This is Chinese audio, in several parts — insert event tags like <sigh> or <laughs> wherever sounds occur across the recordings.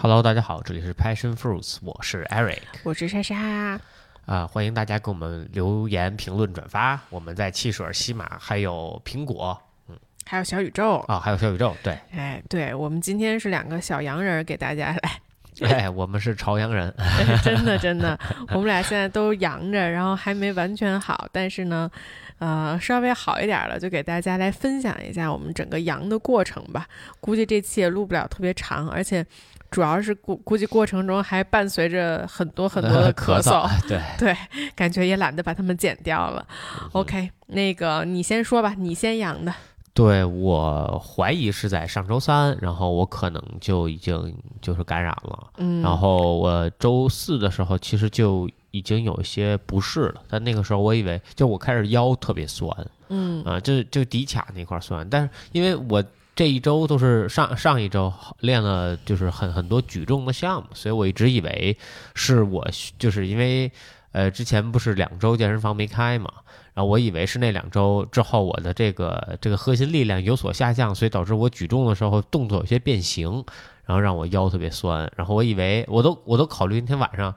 Hello，大家好，这里是 Passion Fruits，我是 Eric，我是莎莎。啊，欢迎大家给我们留言、评论、转发。我们在汽水、西马，还有苹果，嗯，还有小宇宙啊，还有小宇宙。对，哎，对，我们今天是两个小洋人给大家来。哎，我们是朝阳人，<laughs> 真的真的，我们俩现在都阳着，然后还没完全好，但是呢，呃，稍微好一点了，就给大家来分享一下我们整个阳的过程吧。估计这期也录不了特别长，而且。主要是估估计过程中还伴随着很多很多的咳嗽，对 <laughs> 对，感觉也懒得把它们剪掉了。OK，那个你先说吧，你先阳的。对我怀疑是在上周三，然后我可能就已经就是感染了。嗯，然后我周四的时候其实就已经有一些不适了，但那个时候我以为就我开始腰特别酸，嗯啊，就就骶髂那块酸，但是因为我。这一周都是上上一周练了，就是很很多举重的项目，所以我一直以为是我就是因为呃之前不是两周健身房没开嘛，然后我以为是那两周之后我的这个这个核心力量有所下降，所以导致我举重的时候动作有些变形，然后让我腰特别酸，然后我以为我都我都考虑那天晚上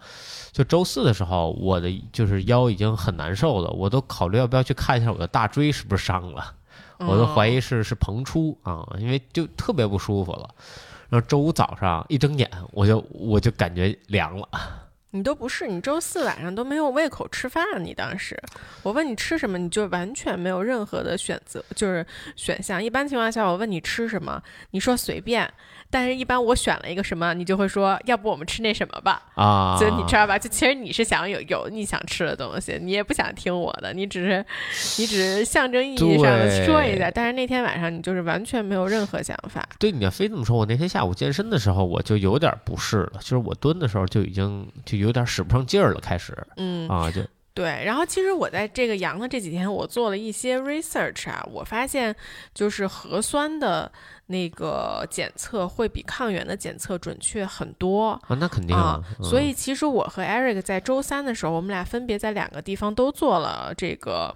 就周四的时候我的就是腰已经很难受了，我都考虑要不要去看一下我的大椎是不是伤了。我都怀疑是是膨出啊，因为就特别不舒服了。然后周五早上一睁眼，我就我就感觉凉了。你都不是，你周四晚上都没有胃口吃饭。你当时我问你吃什么，你就完全没有任何的选择，就是选项。一般情况下，我问你吃什么，你说随便。但是，一般我选了一个什么，你就会说，要不我们吃那什么吧？啊，所以你知道吧？就其实你是想有有你想吃的东西，你也不想听我的，你只是 <laughs> 你只是象征意义上的说一下。但是那天晚上你就是完全没有任何想法。对，你要非这么说，我那天下午健身的时候我就有点不适了，就是我蹲的时候就已经就有点使不上劲儿了，开始，嗯啊就。对，然后其实我在这个阳的这几天，我做了一些 research 啊，我发现就是核酸的那个检测会比抗原的检测准确很多啊，那肯定啊。所以其实我和 Eric 在周三的时候，我们俩分别在两个地方都做了这个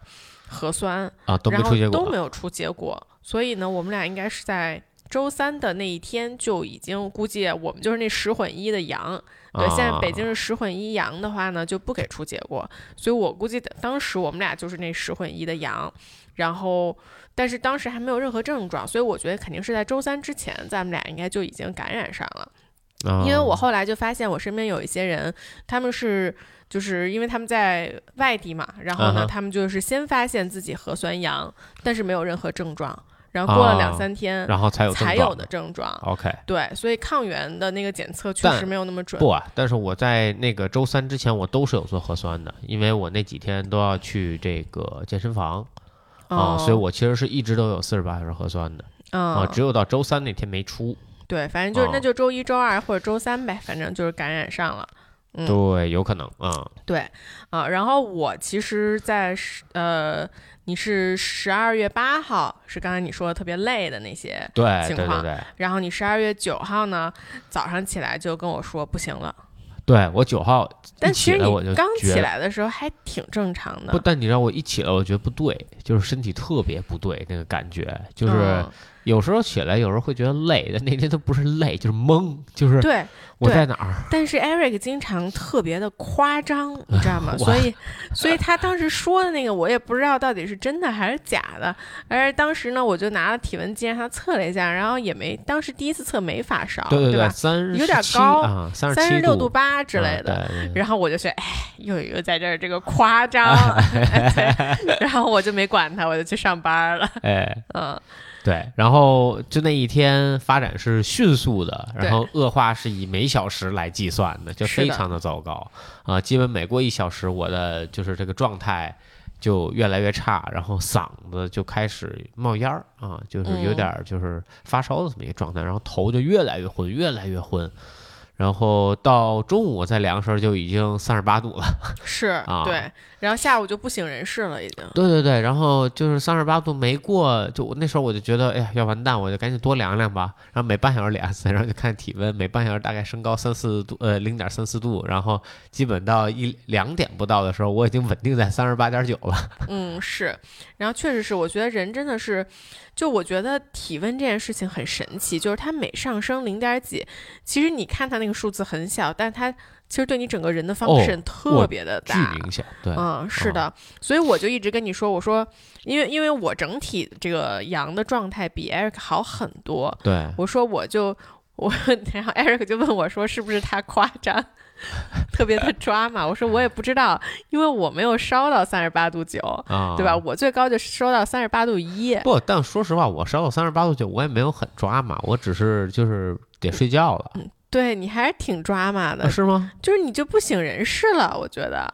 核酸啊，都没出结果，都没有出结果。所以呢，我们俩应该是在周三的那一天就已经估计我们就是那十混一的阳。对，现在北京是十混一阳的话呢，就不给出结果，所以我估计当时我们俩就是那十混一的阳，然后但是当时还没有任何症状，所以我觉得肯定是在周三之前，咱们俩应该就已经感染上了。因为我后来就发现我身边有一些人，他们是就是因为他们在外地嘛，然后呢，他们就是先发现自己核酸阳，但是没有任何症状。然后过了两三天，然后才有才有的症状。OK，对，所以抗原的那个检测确实没有那么准。不啊，但是我在那个周三之前，我都是有做核酸的，因为我那几天都要去这个健身房啊，所以我其实是一直都有四十八小时核酸的啊，只有到周三那天没出。对，反正就那就周一周二或者周三呗，反正就是感染上了。对，有可能啊。对啊，然后我其实，在呃。你是十二月八号，是刚才你说的特别累的那些情况，然后你十二月九号呢，早上起来就跟我说不行了。对我九号，但其实你刚起来的时候还挺正常的。不，但你让我一起来，我觉得不对，就是身体特别不对，那个感觉就是。有时候起来，有时候会觉得累，但那天都不是累，就是懵，就是对我在哪儿。<laughs> 但是 Eric 经常特别的夸张，<laughs> 你知道吗？所以，所以他当时说的那个，我也不知道到底是真的还是假的。而当时呢，我就拿了体温计让他测了一下，然后也没，当时第一次测没发烧，对对吧？三十有点高啊，三十六度八之类的。然后我就说，哎，又又在这儿这个夸张，<laughs> 然后我就没管他，我就去上班了。哎，嗯。对，然后就那一天发展是迅速的，然后恶化是以每小时来计算的，就非常的糟糕。啊！基本每过一小时，我的就是这个状态就越来越差，然后嗓子就开始冒烟儿啊，就是有点就是发烧的这么一个状态，然后头就越来越昏，越来越昏，然后到中午再量的时候就已经三十八度了，是啊对，然后下午就不省人事了，已经。对对对，然后就是三十八度没过，就我那时候我就觉得，哎呀，要完蛋，我就赶紧多量量吧。然后每半小时量一次，然后就看体温，每半小时大概升高三四度，呃，零点三四度，然后基本到一两点不到的时候，我已经稳定在三十八点九了。<laughs> 嗯，是，然后确实是，我觉得人真的是，就我觉得体温这件事情很神奇，就是它每上升零点几，其实你看它那个数字很小，但它其实对你整个人的放哦射特别的大巨大。明显，对，嗯，是的，所以我就一直跟你说，我说，因为因为我整体这个阳的状态比 Eric 好很多，对，我说我就我，然后 Eric 就问我说是不是他夸张，特别的抓嘛？我说我也不知道，因为我没有烧到三十八度九，啊，对吧？？我最高就烧到三十八度一。不，但说实话，我烧到三十八度九，我也没有很抓嘛，我只是就是得睡觉了，对你还是挺抓马的啊，是吗？就是你就不省人事了，我觉得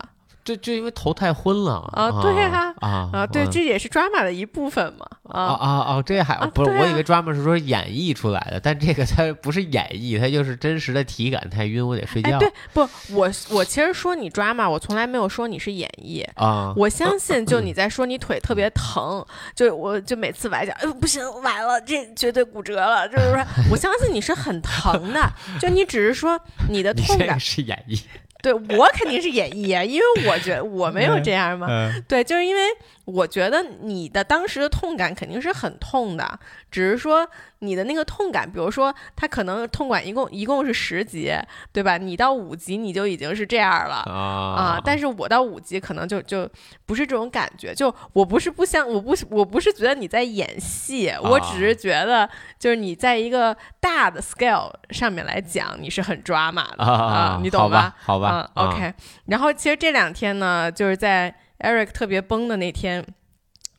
就就因为头太昏了啊对呀啊啊，对，嗯这也是抓马的一部分嘛啊啊。啊啊！这还不是？我以为 drama 是说演绎出来的，但这个它不是演绎，它就是真实的体感。太晕，我得睡觉。哎，对，不，我我其实说你抓马，我从来没有说你是演绎。啊，我相信，就你在说你腿特别疼，就我就每次崴脚，哎呦不行，崴了，这绝对骨折了。就是说，我相信你是很疼的，<laughs> 就你只是说你的痛感，是演绎。对我肯定是演绎啊，因为我觉得我没有这样嘛。嗯对，就是因为我觉得你的当时的痛感肯定是很痛的，只是说你的那个痛感，比如说它可能痛感一共一共是十级，对吧？你到五级你就已经是这样了。啊啊，但是我到五级可能就就不是这种感觉，就我不是不相，我不我不是觉得你在演戏，我只是觉得就是你在一个大的 scale 上面来讲，你是很抓马的啊你懂好吧？好吧嗯，OK。然后其实这两天呢，就是在 Eric 特别崩的那天，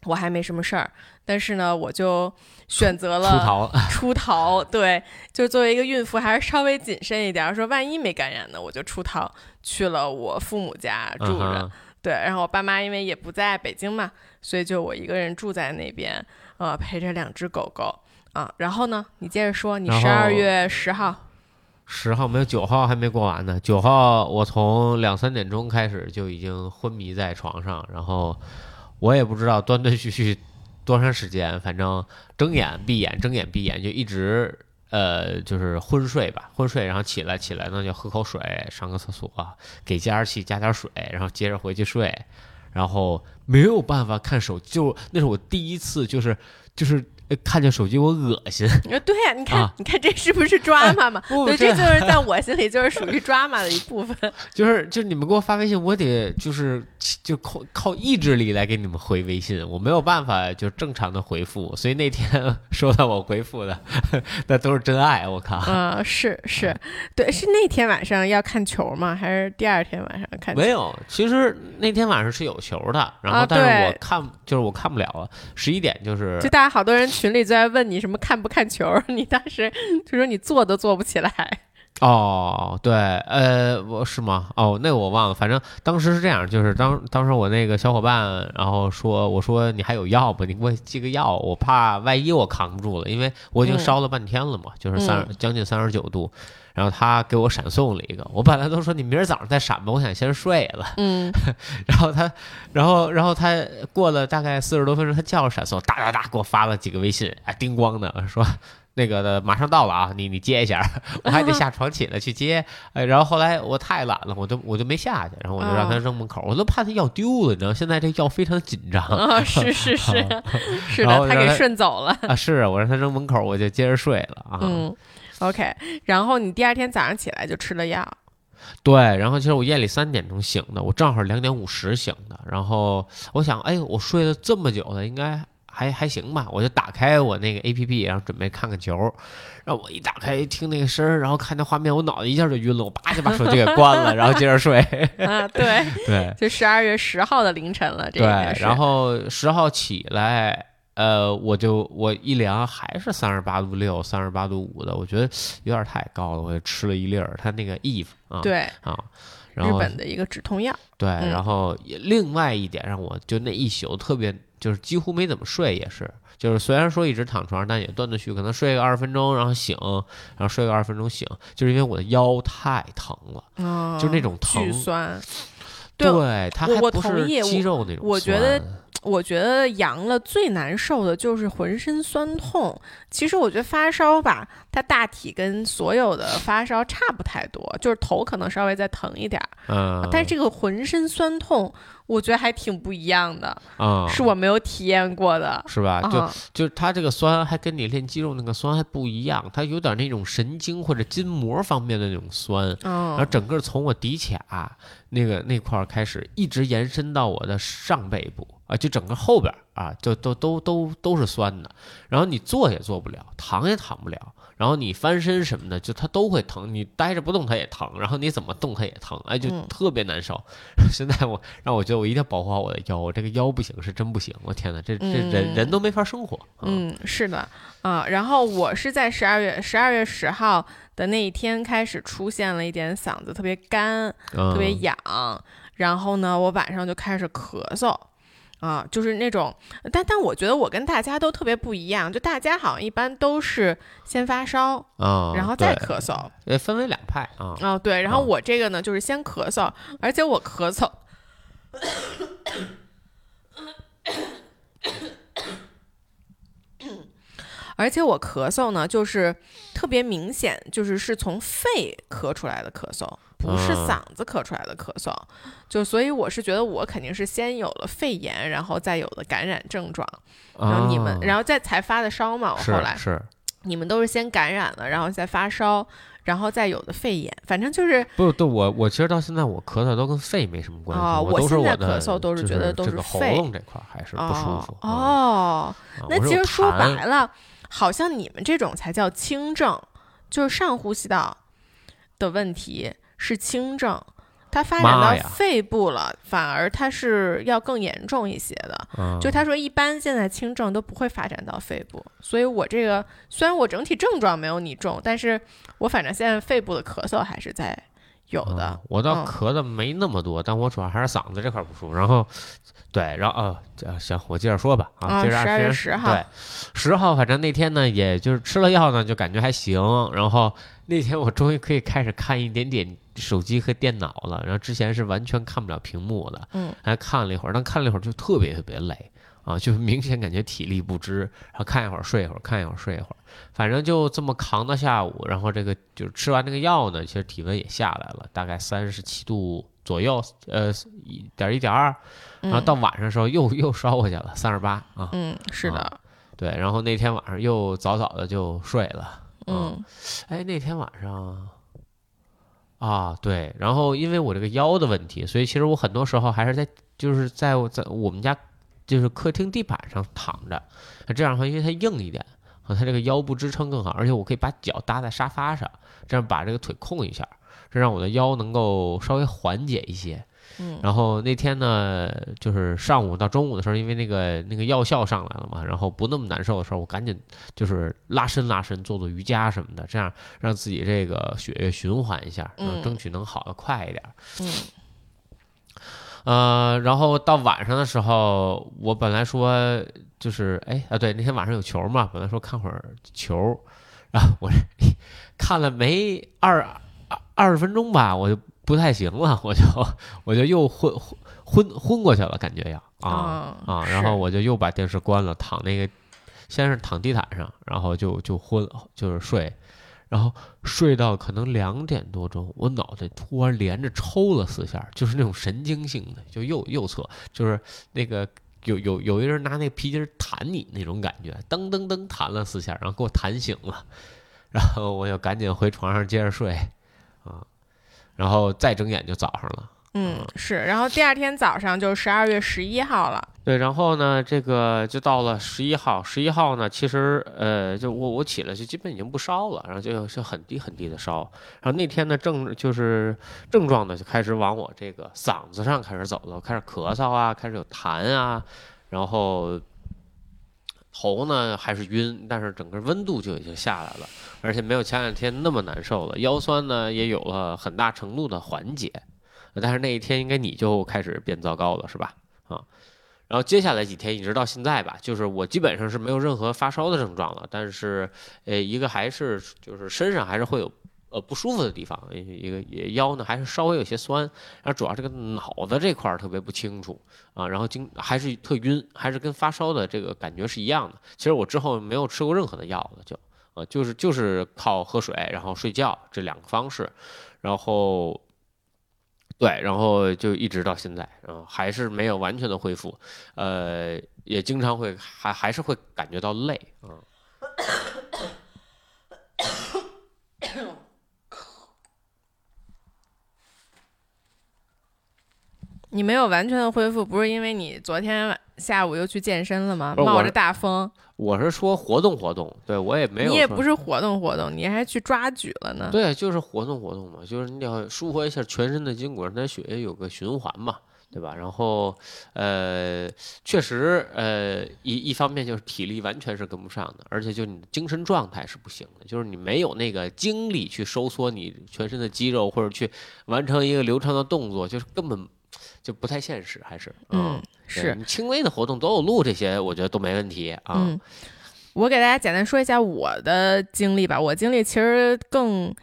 我还没什么事儿，但是呢，我就选择了出逃。<laughs> 出逃，对，就作为一个孕妇，还是稍微谨慎一点儿，说万一没感染呢，我就出逃去了我父母家住着。对，然后我爸妈因为也不在北京嘛，所以就我一个人住在那边，呃，陪着两只狗狗啊。然后呢，你接着说，你十二月十号，十号没有，九号还没过完呢。九号我从两三点钟开始就已经昏迷在床上，然后我也不知道断断续续多长时间，反正睁眼闭眼睁眼闭眼就一直呃就是昏睡吧，昏睡，然后起来起来呢就喝口水，上个厕所，给加湿器加点水，然后接着回去睡，然后没有办法看手机，就那是我第一次就是就是。呃看见手机我恶心，呃，对呀、你看，啊你看这是不是抓马嘛？对，不这这就是在我心里就是属于抓马的一部分。<laughs> 就是就是你们给我发微信，我得就是就靠靠意志力来给你们回微信，我没有办法就正常的回复，所以那天 <laughs> 收到我回复的，那都是真爱，我靠。嗯、是是，对，是那天晚上要看球吗？还是第二天晚上看球？没有，其实那天晚上是有球的，然啊后但是我看、就是我看不了了，十一点就是就大家好多人群里就在问你什么看不看球，你当时 <laughs> 就说你坐都坐不起来。哦，对，呃，我是吗？哦，那个我忘了，反正当时是这样，就是当当时我那个小伙伴，然后说，我说你还有药不？你给我寄个药，我怕万一我扛不住了，因为我已经嗯烧了半天了嘛，就是三将近三十九度，然后他给我闪送了一个，我本来都说你明儿早上再闪吧，我想先睡了，嗯，<laughs> 然后他，然后然后他过了大概四十多分钟，他叫着闪送，哒哒哒给我发了几个微信，啊，叮咣的说。那个的马上到了啊，你你接一下，我还得 <laughs> 下床起来去接，哎，然后后来我太懒了，我就我就没下去，然后我就让他扔门口，我都怕他药丢了，你知道，现在这药非常紧张啊、<laughs> 是是是 <laughs> 是的，他给顺走了。啊，是我让他扔门口，我就接着睡了啊，嗯，OK。然后你第二天早上起来就吃了药。对，然后其实我夜里三点钟醒的，我正好两点五十醒的，然后我想，哎，我睡了这么久了，应该还还行吧，我就打开我那个 A P P，然后准备看看球，然后我一打开听那个声儿，然后看那画面，我脑袋一下就晕了，我叭就把手机给关了，然后接着睡。啊，对，对就十二月十号的凌晨了，这对然后十号起来。呃，我就我一量还是三十八度六、三十八度五的，我觉得有点太高了，我就吃了一粒儿，它那个 Eve 啊，对啊，然日本的一个止痛药。对，嗯然后也另外一点让我就那一宿特别就是几乎没怎么睡，也是，就是虽然说一直躺床上，但也断断续，可能睡个二十分钟，然后醒，然后睡个二十分钟醒，就是因为我的腰太疼了，就那种疼，酸。对，它还不是肌肉那种。我觉得，我觉得阳了最难受的就是浑身酸痛。其实我觉得发烧吧，它大体跟所有的发烧差不太多，就是头可能稍微再疼一点儿。嗯，但是这个浑身酸痛。我觉得还挺不一样的啊，是我没有体验过的，是吧？就就它这个酸还跟你练肌肉那个酸还不一样，它有点那种神经或者筋膜方面的那种酸，然后整个从我骶髂那个那块开始，一直延伸到我的上背部啊，就整个后边啊，就都都都都是酸的，然后你坐也坐不了，躺也躺不了。然后你翻身什么的，就它都会疼。你呆着不动它也疼，然后你怎么动它也疼，哎，就特别难受。<laughs> 现在我让我觉得我一定要保护好我的腰，我这个腰不行是真不行。我天哪，这这人人都没法生活。嗯，是的啊。然后我是在十二月十二月十号的那一天开始出现了一点嗓子特别干，特别痒。然后呢，我晚上就开始咳嗽。啊，就是那种，但但我觉得我跟大家都特别不一样，就大家好像一般都是先发烧啊，然后再咳嗽，呃，分为两派啊。哦，对，然后我这个呢就是先咳嗽，而且我咳嗽，<coughs> <coughs> 而且我咳嗽呢就是特别明显，就是是从肺咳出来的咳嗽。不是嗓子咳出来的咳嗽，就所以我是觉得我肯定是先有了肺炎，然后再有了感染症状，然后你们，然后再才发的烧嘛。我后来是你们都是先感染了，然后再发烧，然后再有的肺炎，反正就是不对。我我其实到现在我咳嗽都跟肺没什么关系啊。我现在咳嗽都是觉得都是肺喉咙这块还是不舒服哦。那其实说白了，好像你们这种才叫轻症，就是上呼吸道的问题。是轻症，它发展到肺部了，反而它是要更严重一些的。就他说，一般现在轻症都不会发展到肺部，所以我这个虽然我整体症状没有你重，但是我反正现在肺部的咳嗽还是在有的。我倒咳的没那么多，但我主要还是嗓子这块不舒服。然后，对，然后啊，行，我接着说吧。啊，十二月十号，对，十号，反正那天呢，也就是吃了药呢，就感觉还行。然后那天我终于可以开始看一点点。手机和电脑了，然后之前是完全看不了屏幕的，嗯，还看了一会儿，但看了一会儿就特别特别累啊，就明显感觉体力不支，然后看一会儿睡一会儿，看一会儿睡一会儿，反正就这么扛到下午，然后这个就是吃完这个药呢，其实体温也下来了，大概三十七度左右，呃，一点一点二，然后到晚上的时候又又烧回去了，三十八啊，嗯，是的，对，然后那天晚上又早早的就睡了，嗯，哎，那天晚上。啊，对，然后因为我这个腰的问题，所以其实我很多时候还是在就是在在我们家就是客厅地板上躺着，那这样的话，因为它硬一点，和它这个腰部支撑更好，而且我可以把脚搭在沙发上，这样把这个腿控一下，这让我的腰能够稍微缓解一些。然后那天呢，就是上午到中午的时候，因为那个那个药效上来了嘛，然后不那么难受的时候，我赶紧就是拉伸拉伸，做做瑜伽什么的，这样让自己这个血液循环一下，嗯，争取能好的快一点。嗯，呃，然后到晚上的时候，我本来说就是哎啊，对，那天晚上有球嘛，本来说看会儿球，然后我 <laughs> 看了没二二二十分钟吧，我就。不太行了，我就我就又昏昏昏昏过去了，感觉要啊啊，然后我就又把电视关了，躺那个先是躺地毯上，然后就就昏就是睡，然后睡到可能两点多钟，我脑袋突然连着抽了四下，就是那种神经性的，就右右侧，就是那个有有有一人拿那皮筋弹你那种感觉，噔噔噔弹了四下，然后给我弹醒了，然后我就赶紧回床上接着睡啊。然后再睁眼就早上了，嗯，是，然后第二天早上就十二月十一号了，对，然后呢，这个就到了十一号，十一号呢，其实呃，就我我起来就基本已经不烧了，然后就是很低很低的烧，然后那天呢症就是症状呢就开始往我这个嗓子上开始走了，开始咳嗽啊，开始有痰啊，然后。头呢还是晕，但是整个温度就已经下来了，而且没有前两天那么难受了。腰酸呢也有了很大程度的缓解，但是那一天应该你就开始变糟糕了，是吧？啊，然后接下来几天一直到现在吧，就是我基本上是没有任何发烧的症状了，但是呃一个还是就是身上还是会有。呃，不舒服的地方，一个也腰呢还是稍微有些酸，然后主要这个脑子这块儿特别不清楚啊，然后经还是特晕，还是跟发烧的这个感觉是一样的。其实我之后没有吃过任何的药了，就呃就是就是靠喝水然后睡觉这两个方式，然后对，然后就一直到现在，然后还是没有完全的恢复，呃，也经常会还还是会感觉到累啊。你没有完全的恢复，不是因为你昨天晚下午又去健身了吗？冒着大风。我是说活动活动，对我也没有。你也不是活动活动，你还去抓举了呢。对，就是活动活动嘛，就是你要舒活一下全身的筋骨，让血液有个循环嘛，对吧？然后，呃，确实，呃，一一方面就是体力完全是跟不上的，而且就你的精神状态是不行的，就是你没有那个精力去收缩你全身的肌肉，或者去完成一个流畅的动作，就是根本。就不太现实，还是嗯，是轻微的活动，走走路这些，我觉得都没问题啊。嗯，我给大家简单说一下我的经历吧。我经历其实更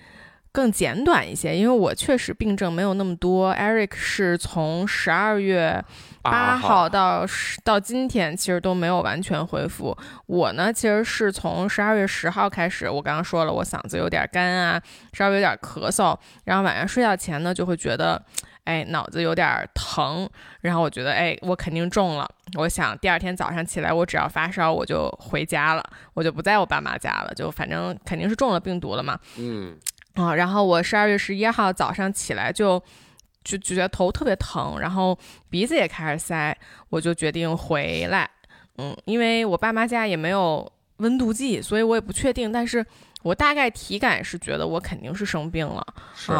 更简短一些，因为我确实病症没有那么多。Eric 是从十二月八号到到今天，其实都没有完全恢复。我呢，其实是从十二月十号开始，我刚刚说了，我嗓子有点干啊，稍微有点咳嗽，然后晚上睡觉前呢，就会觉得。哎，脑子有点疼，然后我觉得，哎，我肯定中了。我想第二天早上起来，我只要发烧，我就回家了，我就不在我爸妈家了，就反正肯定是中了病毒了嘛。嗯，啊，然后我十二月十一号早上起来就就就觉得头特别疼，然后鼻子也开始塞，我就决定回来。嗯，因为我爸妈家也没有温度计，所以我也不确定，但是我大概体感是觉得我肯定是生病了。是。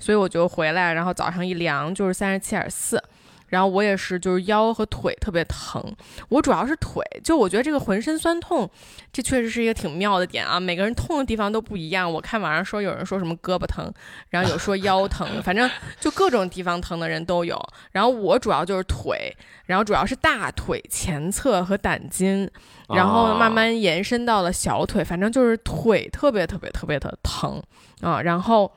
所以我就回来，然后早上一量就是三十七点四，然后我也是就是腰和腿特别疼，我主要是腿，就我觉得这个浑身酸痛，这确实是一个挺妙的点啊，每个人痛的地方都不一样。我看网上说有人说什么胳膊疼，然后有说腰疼，<laughs> 反正就各种地方疼的人都有。然后我主要就是腿，然后主要是大腿前侧和胆经，然后慢慢延伸到了小腿，反正就是腿特别特别特别的疼啊，然后。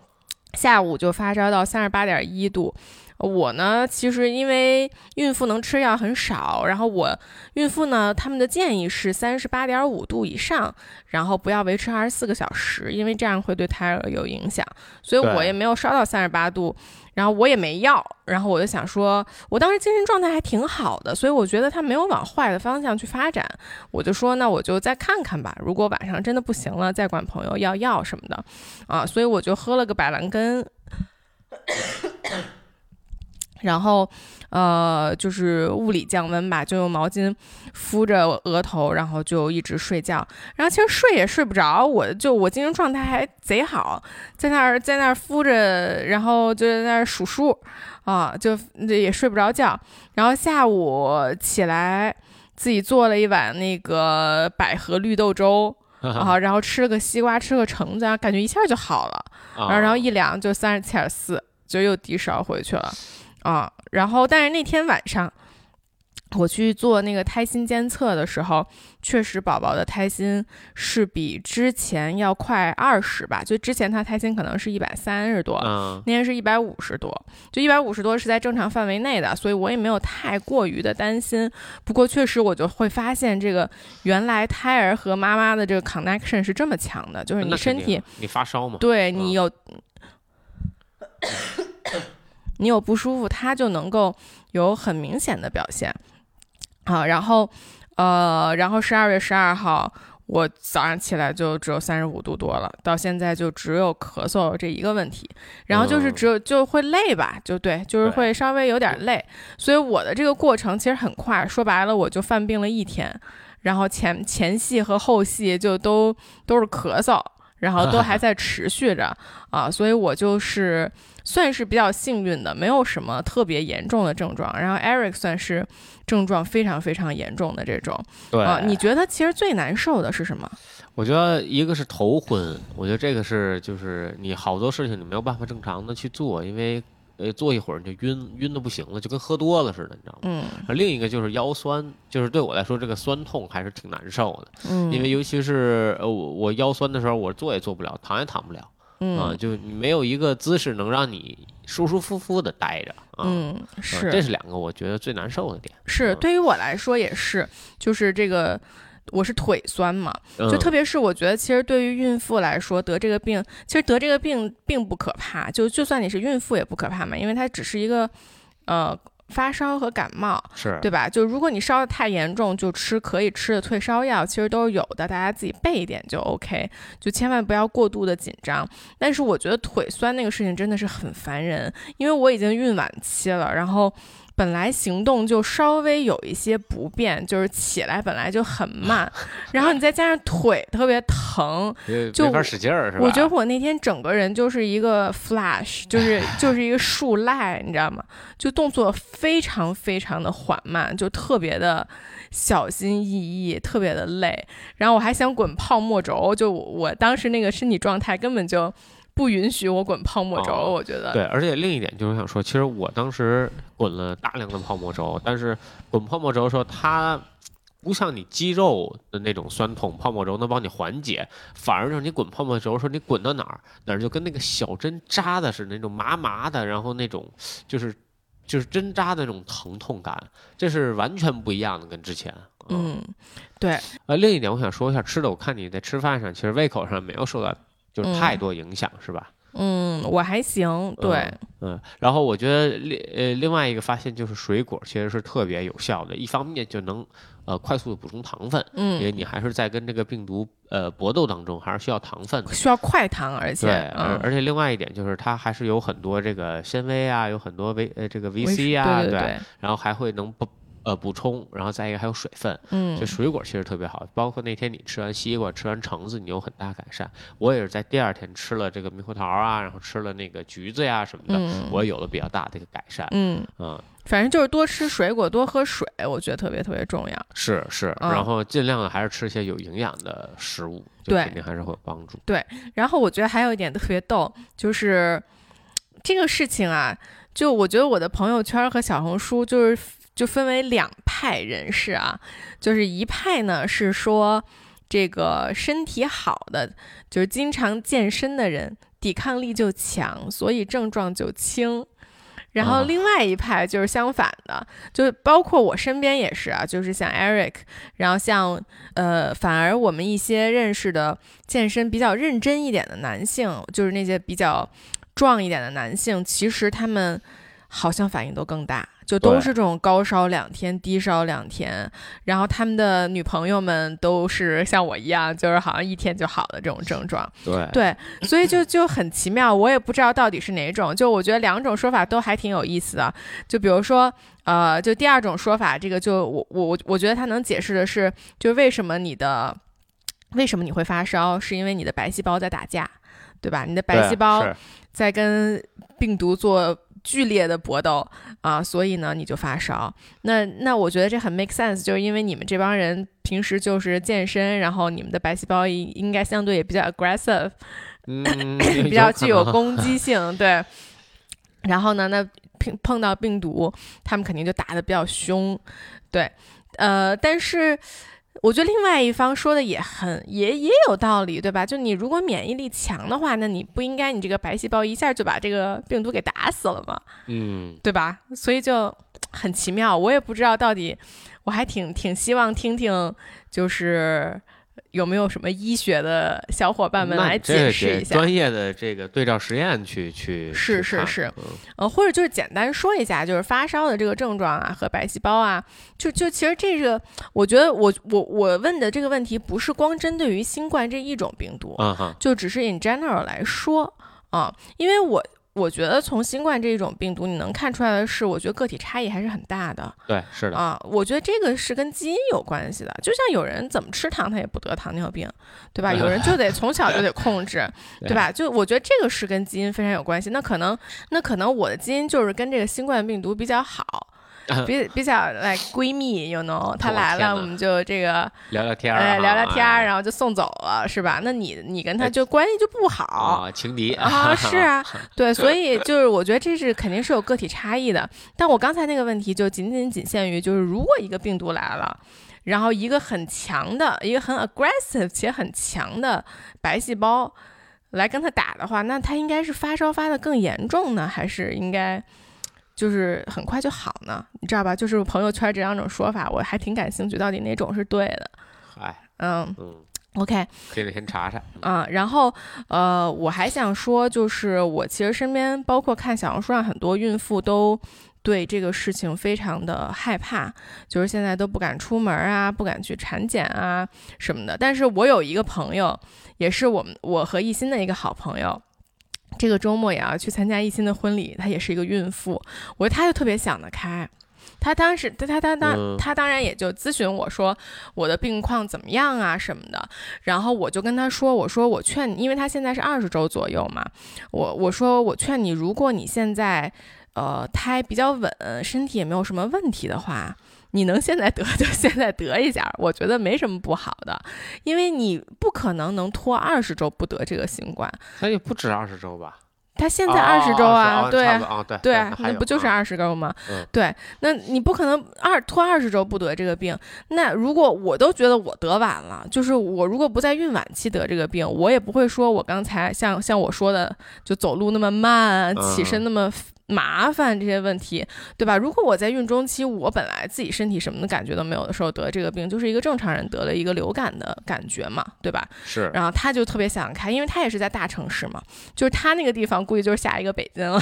下午就发烧到三十八点一度，我呢，其实因为孕妇能吃药很少，然后我孕妇呢，他们的建议是三十八点五度以上，然后不要维持二十四个小时，因为这样会对胎儿有影响，所以我也没有烧到三十八度。然后我也没药，然后我就想说，我当时精神状态还挺好的，所以我觉得它没有往坏的方向去发展，我就说那我就再看看吧，如果晚上真的不行了，再管朋友要药什么的，啊，所以我就喝了个百兰根。然后，呃，就是物理降温吧，就用毛巾敷着额头，然后就一直睡觉。然后其实睡也睡不着，我就我精神状态还贼好，在那儿在那儿敷着，然后就在那儿数数，啊，就也睡不着觉。然后下午起来自己做了一碗那个百合绿豆粥，<laughs> 啊，然后吃了个西瓜，吃个橙子，感觉一下就好了。然后然后一量就三十七点四，就又低烧回去了。<laughs> 啊，然后但是那天晚上我去做那个胎心监测的时候，确实宝宝的胎心是比之前要快二十吧，就之前他胎心可能是一百三十多，那天是一百五十多，就一百五十多是在正常范围内的，所以我也没有太过于的担心。不过确实我就会发现，这个原来胎儿和妈妈的这个 connection 是这么强的，就是你身体你发烧吗？对你有。<laughs> 你有不舒服，它就能够有很明显的表现，好，然后，呃，然后十二月十二号，我早上起来就只有三十五度多了，到现在就只有咳嗽这一个问题，然后就是只有就会累吧，就对，就是会稍微有点累，所以我的这个过程其实很快，说白了我就犯病了一天，然后前前戏和后戏就都都是咳嗽，然后都还 <laughs> 在持续着。啊，所以我就是。算是比较幸运的，没有什么特别严重的症状。然后 Eric 算是症状非常非常严重的这种。对，你觉得其实最难受的是什么？我觉得一个是头昏，我觉得这个是就是你好多事情你没有办法正常的去做，因为呃坐一会儿你就晕晕的不行了，就跟喝多了似的，你知道吗？嗯。另一个就是腰酸，就是对我来说这个酸痛还是挺难受的。嗯。因为尤其是呃我我腰酸的时候，我坐也坐不了，躺也躺不了。嗯。啊，就没有一个姿势能让你舒舒服服的待着。嗯，是。这是两个我觉得最难受的点。是，对于我来说也是，就是这个。我是腿酸嘛，就特别是我觉得，其实对于孕妇来说，得这个病，其实得这个病并不可怕，就就算你是孕妇也不可怕嘛，因为它只是一个，呃，发烧和感冒，是对吧？就如果你烧的太严重，就吃可以吃的退烧药，其实都是有的，大家自己备一点就 OK，就千万不要过度的紧张。但是我觉得腿酸那个事情真的是很烦人，因为我已经孕晚期了，然后。本来行动就稍微有一些不便，就是起来本来就很慢，<laughs> 然后你再加上腿特别疼，就没法使劲儿，是吧？我觉得我那天整个人就是一个 flash，就是 <laughs> 就是一个树赖，你知道吗？就动作非常非常的缓慢，就特别的小心翼翼，特别的累。然后我还想滚泡沫轴，就我当时那个身体状态根本就。不允许我滚泡沫轴，我觉得对，而且另一点就是想说，其实我当时滚了大量的泡沫轴，但是滚泡沫轴的时候，它不像你肌肉的那种酸痛，泡沫轴能帮你缓解，反而是你滚泡沫轴的时候，你滚到哪儿哪儿就跟那个小针扎的是那种麻麻的，然后那种就是就是针扎的那种疼痛感，这是完全不一样的，跟之前。嗯，对。呃，另一点我想说一下吃的，我看你在吃饭上其实胃口上没有受到。就是太多影响，是吧？嗯，我还行，对，嗯。然后我觉得另呃另外一个发现就是水果其实是特别有效的，一方面就能呃快速的补充糖分，嗯，因为你还是在跟这个病毒呃搏斗当中，还是需要糖分，需要快糖，而且对，而而且另外一点就是它还是有很多这个纤维啊，有很多维呃这个 VC 啊，对，然后还会能不。呃，补充，然后再一个还有水分，嗯，这水果其实特别好，包括那天你吃完西瓜、吃完橙子，你有很大改善。我也是在第二天吃了这个猕猴桃啊，然后吃了那个橘子呀什么的，我有了比较大的一个改善。嗯嗯，反正就是多吃水果，多喝水，我觉得特别特别重要。是是，然后尽量的还是吃一些有营养的食物，对，肯定还是会有帮助。对，然后我觉得还有一点特别逗，就是这个事情啊，就我觉得我的朋友圈和小红书就是。就分为两派人士啊，就是一派呢是说这个身体好的，就是经常健身的人，抵抗力就强，所以症状就轻。然后另外一派就是相反的，就包括我身边也是啊，就是像 Eric，然后像呃，反而我们一些认识的健身比较认真一点的男性，就是那些比较壮一点的男性，其实他们好像反应都更大。就都是这种高烧两天，低烧两天，然后他们的女朋友们都是像我一样，就是好像一天就好的这种症状。对对，所以就就很奇妙，我也不知道到底是哪种。就我觉得两种说法都还挺有意思的。就比如说，呃，就第二种说法，这个就我我我觉得它能解释的是，就为什么你的为什么你会发烧，是因为你的白细胞在打架，对吧？你的白细胞在跟病毒做。剧烈的搏斗啊，所以呢，你就发烧。那那我觉得这很 make sense，就是因为你们这帮人平时就是健身，然后你们的白细胞应应该相对也比较 aggressive，<coughs> 比较具有攻击 <laughs> 性，对。然后呢，那碰碰到病毒，他们肯定就打的比较凶，对。呃，但是。我觉得另外一方说的也很也也有道理，对吧？就你如果免疫力强的话，那你不应该你这个白细胞一下就把这个病毒给打死了吗？嗯，对吧？所以就很奇妙，我也不知道到底，我还挺挺希望听听，就是。有没有什么医学的小伙伴们来解释一下？专业的这个对照实验去去是是是，呃，或者就是简单说一下，就是发烧的这个症状啊和白细胞啊，就就其实这个，我觉得我我我问的这个问题不是光针对于新冠这一种病毒，就只是 in general 来说啊，因为我。我觉得从新冠这种病毒，你能看出来的是，我觉得个体差异还是很大的。对，是的啊，我觉得这个是跟基因有关系的。就像有人怎么吃糖，他也不得糖尿病，对吧？有人就得从小就得控制，<laughs> 对吧？就我觉得这个是跟基因非常有关系。那可能，那可能我的基因就是跟这个新冠病毒比较好，<laughs> 比比较来闺蜜，you know，她来了，我们就这个聊聊天儿，聊聊天儿，然后就送走了，是吧？那你你跟她就关系就不好，情敌啊，是啊，<laughs> 对，所以就是我觉得这是肯定是有个体差异的。但我刚才那个问题就仅仅仅限于，就是如果一个病毒来了，然后一个很强的，一个很 aggressive 且很强的白细胞来跟他打的话，那他应该是发烧发的更严重呢，还是应该？就是很快就好呢，你知道吧？就是朋友圈这两种说法，我还挺感兴趣，到底哪种是对的？嗨，嗯嗯，OK，可以先查查啊。然后呃，我还想说，就是我其实身边包括看小红书上很多孕妇都对这个事情非常的害怕，就是现在都不敢出门啊，不敢去产检啊什么的。但是我有一个朋友，也是我们我和艺兴的一个好朋友。这个周末也要去参加艺兴的婚礼，她也是一个孕妇，我觉得她就特别想得开，她当时她她她当她当然也就咨询我说我的病况怎么样啊什么的，然后我就跟她说，我说我劝你，因为她现在是二十周左右嘛，我我说我劝你，如果你现在呃胎比较稳，身体也没有什么问题的话。你能现在得 <laughs> 就现在得一下，我觉得没什么不好的，因为你不可能能拖二十周不得这个新冠。那也不止二十周吧？他现在二十周啊，对对对，那不就是二十周吗？对，那你不可能二拖二十周不得这个病。那如果我都觉得我得晚了，就是我如果不在孕晚期得这个病，我也不会说我刚才像像我说的，就走路那么慢，起身那么。麻烦这些问题，对吧？如果我在孕中期，我本来自己身体什么的感觉都没有的时候得这个病，就是一个正常人得了一个流感的感觉嘛，对吧？是。然后他就特别想开，因为他也是在大城市嘛，就是他那个地方估计就是下一个北京了。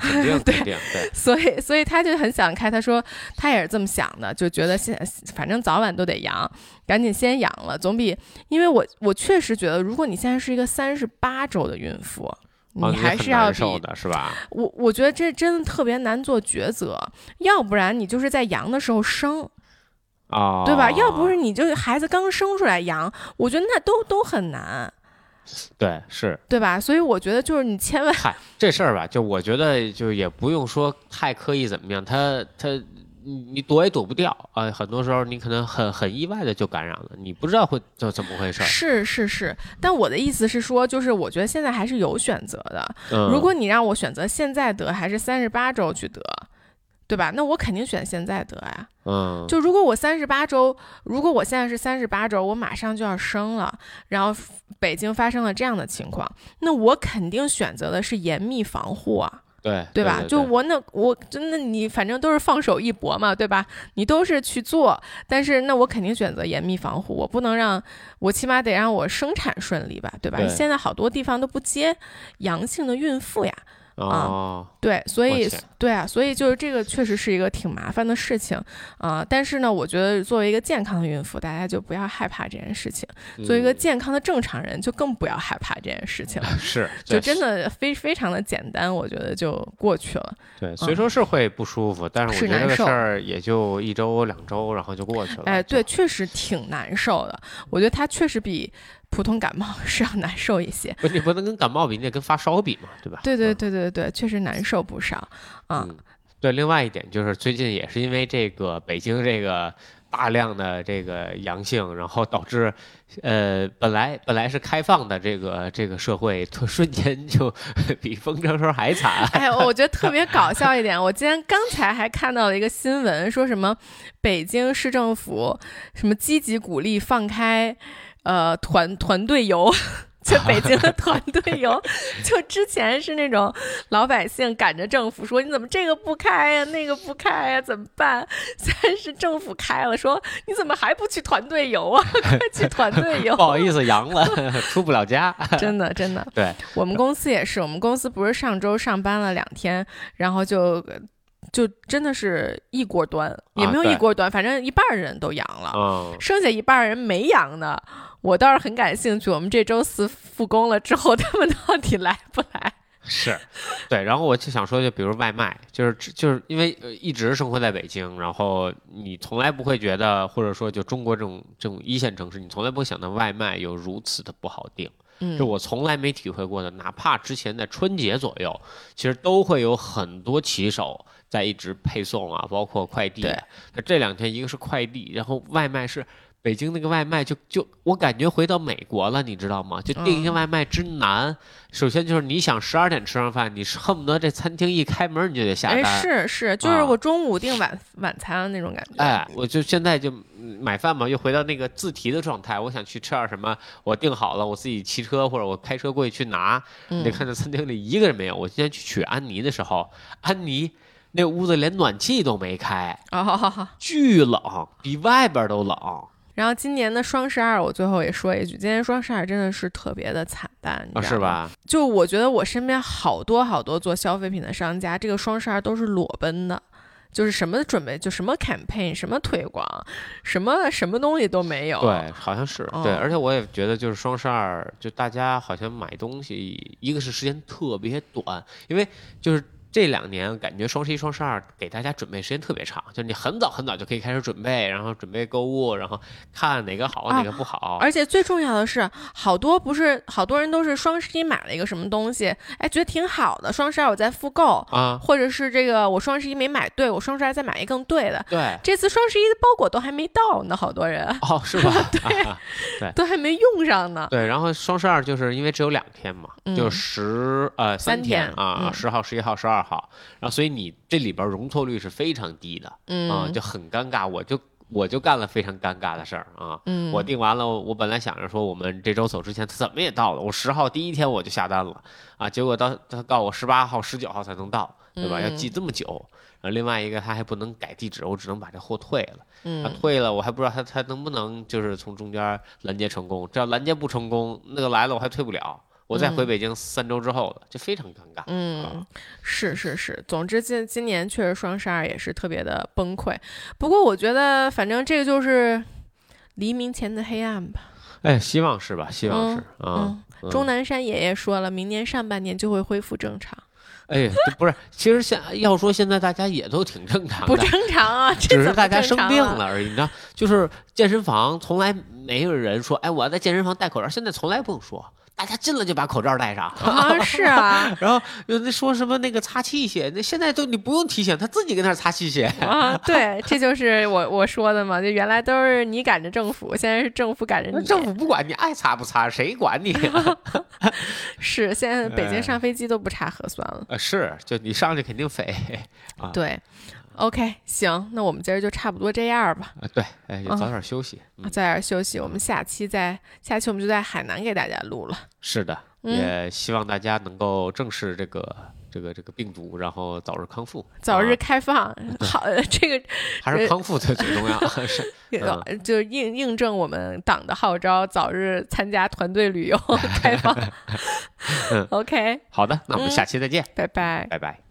肯定对对。所以所以他就很想开，他说他也是这么想的，就觉得现反正早晚都得阳，赶紧先阳了，总比因为我我确实觉得，如果你现在是一个三十八周的孕妇。你还是要受的是吧？我我觉得这真的特别难做抉择，要不然你就是在阳的时候生，啊，对吧？要不是你就孩子刚生出来阳，我觉得那都都很难。对，是，对吧？所以我觉得就是你千万，嗨，这事儿吧，就我觉得就也不用说太刻意怎么样，他他。你你躲也躲不掉啊！很多时候你可能很很意外的就感染了，你不知道会就怎么回事。是是是，但我的意思是说，就是我觉得现在还是有选择的。如果你让我选择现在得还是三十八周去得，对吧？那我肯定选现在得呀。嗯。就如果我三十八周，如果我现在是三十八周，我马上就要生了，然后北京发生了这样的情况，那我肯定选择的是严密防护啊。对对吧？就我那我真的你反正都是放手一搏嘛，对吧？你都是去做，但是那我肯定选择严密防护，我不能让我起码得让我生产顺利吧，对吧？现在好多地方都不接阳性的孕妇呀。啊，对，所以对啊，所以就是这个确实是一个挺麻烦的事情啊。但是呢，我觉得作为一个健康的孕妇，大家就不要害怕这件事情；作为一个健康的正常人，就更不要害怕这件事情。<laughs> 是，就真的非非常的简单，我觉得就过去了。对，虽说是会不舒服，但是我觉得这个事儿也就一周两周，然后就过去了。哎，对，确实挺难受的。我觉得它确实比。普通感冒是要难受一些，不，你不能跟感冒比，你得跟发烧比嘛，对吧？对对对对对，确实难受不少啊。对，另外一点就是最近也是因为这个北京这个大量的这个阳性，然后导致，呃，本来本来是开放的这个这个社会，瞬间就 <laughs> 比封城时候还惨。哎，我觉得特别搞笑一点，我今天刚才还看到了一个新闻，说什么北京市政府什么积极鼓励放开。呃，团团队游，<laughs> 就北京的团队游，就之前是那种老百姓赶着政府说你怎么这个不开呀，那个不开呀，怎么办？现在是政府开了，说你怎么还不去团队游啊？快去团队游！不好意思，阳了，<laughs> 出不了家。真的，真的。对我们公司也是，我们公司不是上周上班了两天，然后就。就真的是一锅端，也没有一锅端，反正一半人都阳了，剩下一半人没阳的，我倒是很感兴趣。我们这周四复工了之后，<laughs> 他们到底来不来？是，对。然后我就想说，就比如外卖，就是就是因为一直生活在北京，然后你从来不会觉得，或者说就中国这种这种一线城市，你从来不会想到外卖有如此的不好订。就我从来没体会过的。哪怕之前在春节左右，其实都会有很多骑手在一直配送啊，包括快递。那这两天一个是快递，然后外卖是。北京那个外卖就就我感觉回到美国了，你知道吗？就订一个外卖之难。首先就是你想十二点吃上饭，你是恨不得这餐厅一开门你就得下单。哎，是是，就是我中午订晚晚餐那种感觉。哎，我就现在就买饭嘛，又回到那个自提的状态。我想去吃点什么，我订好了，我自己骑车或者我开车过去去拿。你得看到餐厅里一个人没有。我今天去取安妮的时候，安妮那屋子连暖气都没开，巨冷，比外边都冷。然后今年的双十二，我最后也说一句，今年双十二真的是特别的惨淡，啊，是吧？就我觉得我身边好多好多做消费品的商家，这个双十二都是裸奔的，就是什么准备，就什么 campaign，什么推广，什么什么东西都没有。对，好像是对，而且我也觉得就是双十二，就大家好像买东西，一个是时间特别短，因为就是。这两年感觉双十一、双十二给大家准备时间特别长，就是你很早很早就可以开始准备，然后准备购物，然后看哪个好哪个不好。而且最重要的是，好多不是好多人都是双十一买了一个什么东西，哎，觉得挺好的，双十二我再复购啊，或者是这个我双十一没买对，我双十二再买一更对的。对，这次双十一的包裹都还没到呢，好多人哦，是吧？<laughs> 对，对，都还没用上呢。对，然后双十二就是因为只有两天嘛，就十呃三天啊，十号、十一号、十二。好，然后所以你这里边容错率是非常低的，啊，就很尴尬。我就我就干了非常尴尬的事儿啊，嗯我订完了，我本来想着说我们这周走之前他怎么也到了，我十号第一天我就下单了啊，结果到他告我十八号、十九号才能到，对吧？要寄这么久。然后另外一个他还不能改地址，我只能把这货退了。他退了，我还不知道他他能不能就是从中间拦截成功。只要拦截不成功，那个来了我还退不了。我再回北京三周之后了就非常尴尬。嗯，是是是，总之今今年确实双十二也是特别的崩溃。不过我觉得反正这个就是黎明前的黑暗吧。哎，希望是吧？希望是啊。钟南山爷爷说了，明年上半年就会恢复正常。哎，不是，其实现要说现在大家也都挺正常的，不正常啊，<laughs> 只是大家生病了而已。你知道，就是健身房从来没有人说，哎，我要在健身房戴口罩，现在从来不用说。大家进了就把口罩戴上啊，是啊，<laughs> 然后有那说什么那个擦器械，那现在都你不用提醒，他自己跟那擦器械啊。对，这就是我我说的嘛，就原来都是你赶着政府，现在是政府赶着你。政府不管你爱擦不擦，谁管你？<laughs> <laughs> 是，现在北京上飞机都不查核酸了。呃，是，就你上去肯定飞啊。对。OK，行，那我们今儿就差不多这样吧。啊，对，哎，也早点休息，早点休息。我们下期再下期我们就在海南给大家录了。是的，也希望大家能够正视这个这个这个病毒，然后早日康复，早日开放。<laughs> 好，这个 <laughs> 还是康复最最重要，<laughs> 是就印印证我们党的号召，早日参加团队旅游开放。OK，好的，那我们下期再见，拜拜，拜拜。